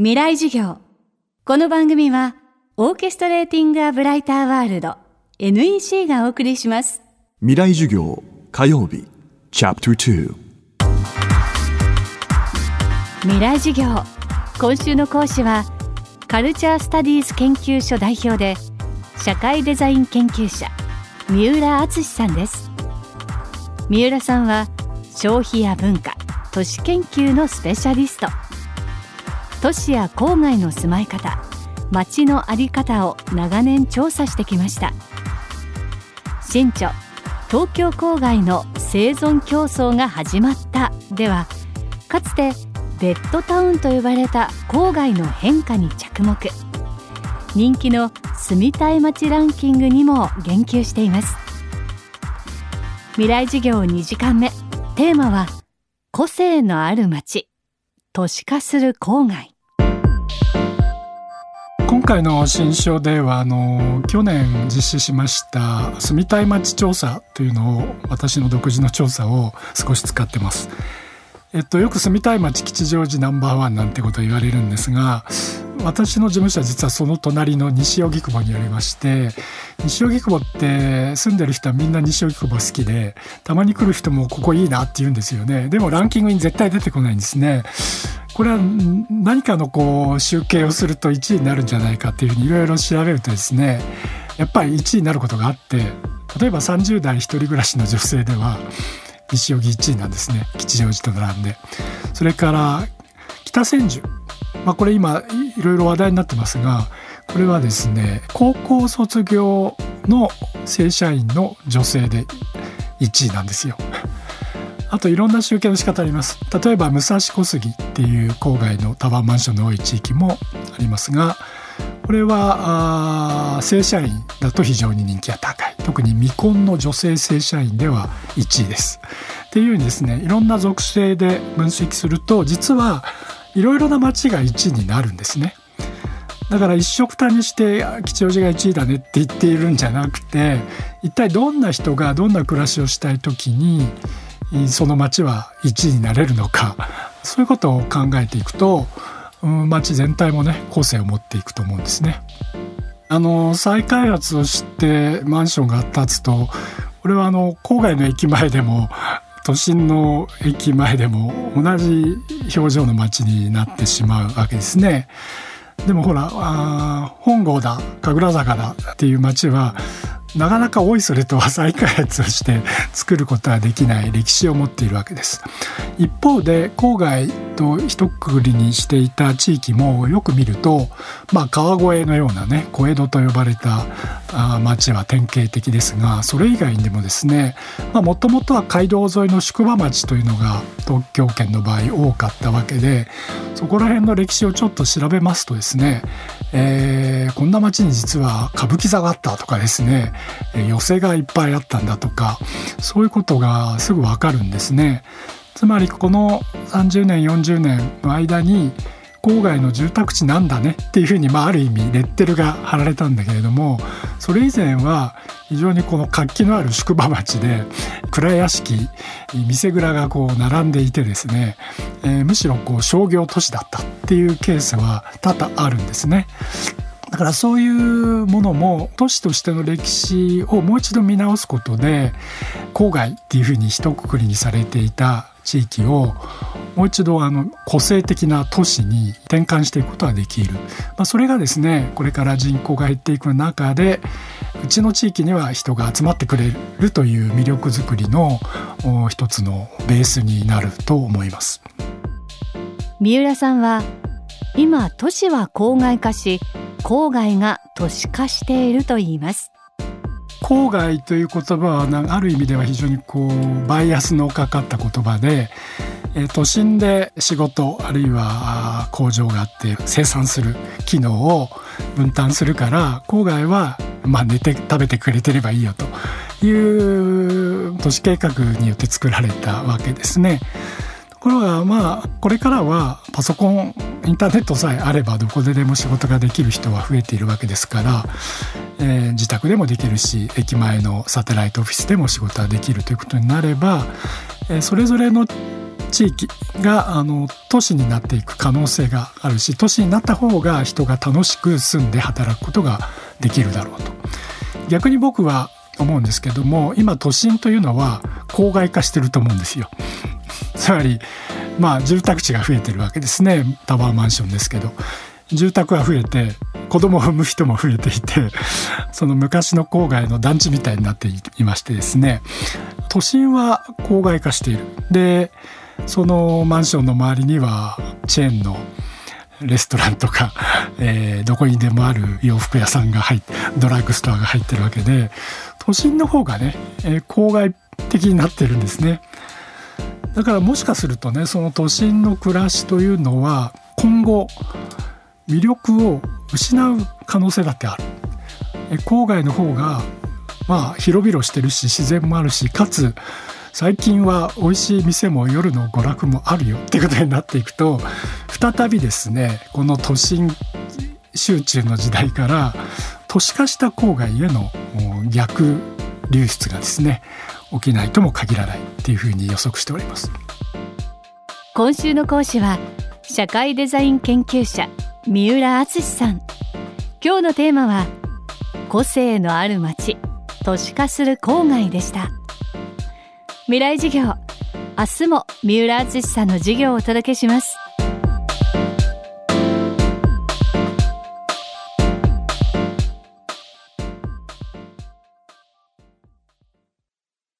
未来授業。この番組はオーケストレーティング・ア・ブライター・ワールド NEC がお送りします。未来授業火曜日。チャプター未来授業。今週の講師はカルチャースタディーズ研究所代表で社会デザイン研究者三浦敦さんです。三浦さんは消費や文化都市研究のスペシャリスト都市や郊外の住まい方街の在り方を長年調査してきました。新著東京郊外の生存競争が始まったではかつてベッドタウンと呼ばれた郊外の変化に着目。人気の住みたい街ランキングにも言及しています。未来授業2時間目。テーマは個性のある街。都市化する郊外今回の新書ではあの去年実施しました住みたい街調査というのを私の独自の調査を少し使ってます。えっと、よく住みたい街吉祥寺ナンバーワンなんてことを言われるんですが私の事務所は実はその隣の西荻窪にありまして西荻窪って住んでる人はみんな西荻窪好きでたまに来る人もここいいなって言うんですよね。でもランキングに絶対出てこないんですね。これは何かのこう集計をすると1位になるんじゃないかっていうふうにいろいろ調べるとですねやっぱり1位になることがあって例えば30代一人暮らしの女性では西荻1位なんですね。吉祥寺と並んで。それから北千住、まあ、これ今いろいろ話題になってますがこれはですね高校卒業の正社員の女性で1位なんですよ。あといろんな集計の仕方あります。例えば武蔵小杉っていう郊外のタワーマンションの多い地域もありますがこれは正社員だと非常に人気が高い特に未婚の女性正社員では1位です。っていうようにですねいろんな属性で分析すると実はいろいろな街が1位になるんですね。だから一緒くたにして吉祥寺が1位だねって言っているんじゃなくて一体どんな人がどんな暮らしをしたい時にその街は1位になれるのかそういうことを考えていくと街全体もね個性を持っていくと思うんですね。あの再開発をしてマンションが建つとこれはあの郊外の駅前でも都心の駅前でも同じ表情の街になってしまうわけですね。でもほらあ本郷だ神楽坂だっていう街はなかなかおいそれとは再開発をして作ることはできない歴史を持っているわけです一方で郊外と一括りにしていた地域もよく見ると、まあ、川越のようなね小江戸と呼ばれたあ町は典型的ですがそれ以外にでもですねもともとは街道沿いの宿場町というのが東京圏の場合多かったわけでそこら辺の歴史をちょっと調べますとですね、えー、こんな町に実は歌舞伎座があったとかですね寄席がいっぱいあったんだとかそういうことがすぐわかるんですね。つまりこの30年40年の間に郊外の住宅地なんだねっていうふうに、まあ、ある意味レッテルが貼られたんだけれどもそれ以前は非常にこの活気のある宿場町で蔵屋敷店蔵がこう並んでいてですね、えー、むしろこう商業都市だったっていうケースは多々あるんですね。だからそういうものも都市としての歴史をもう一度見直すことで郊外っていうふうに一括りにされていた地域をもう一度あの個性的な都市に転換していくことができる、まあ、それがですねこれから人口が減っていく中でうちの地域には人が集まってくれるという魅力づくりの一つのベースになると思います。三浦さんは今都市は郊外化し郊外が都市化していると言います郊外という言葉はある意味では非常にこうバイアスのかかった言葉で都心で仕事あるいは工場があって生産する機能を分担するから郊外はまあ寝て食べてくれてればいいよという都市計画によって作られたわけですね。ところがまあこれからはパソコンインターネットさえあればどこででも仕事ができる人は増えているわけですから、えー、自宅でもできるし駅前のサテライトオフィスでも仕事ができるということになれば、えー、それぞれの地域があの都市になっていく可能性があるし都市になった方が人が楽しく住んで働くことができるだろうと逆に僕は思うんですけども今都心というのは郊外化してると思うんですよ。つまりまあ住宅地が増えてるわけですね。タワーマンションですけど。住宅が増えて子供を産む人も増えていて その昔の郊外の団地みたいになっていましてですね。都心は郊外化している。でそのマンションの周りにはチェーンのレストランとか、えー、どこにでもある洋服屋さんが入ってドラッグストアが入ってるわけで都心の方がね、えー、郊外的になってるんですね。だからもしかするとねその都心の暮らしというのは今後魅力を失う可能性だってある。郊外の方がまあ広々してるし自然もあるしかつ最近は美味しい店も夜の娯楽もあるよってことになっていくと再びですねこの都心集中の時代から都市化した郊外への逆流出がですね起きないとも限らないっていうふうに予測しております。今週の講師は社会デザイン研究者三浦敦さん。今日のテーマは個性のある街都市化する郊外でした。未来授業明日も三浦敦さんの授業をお届けします。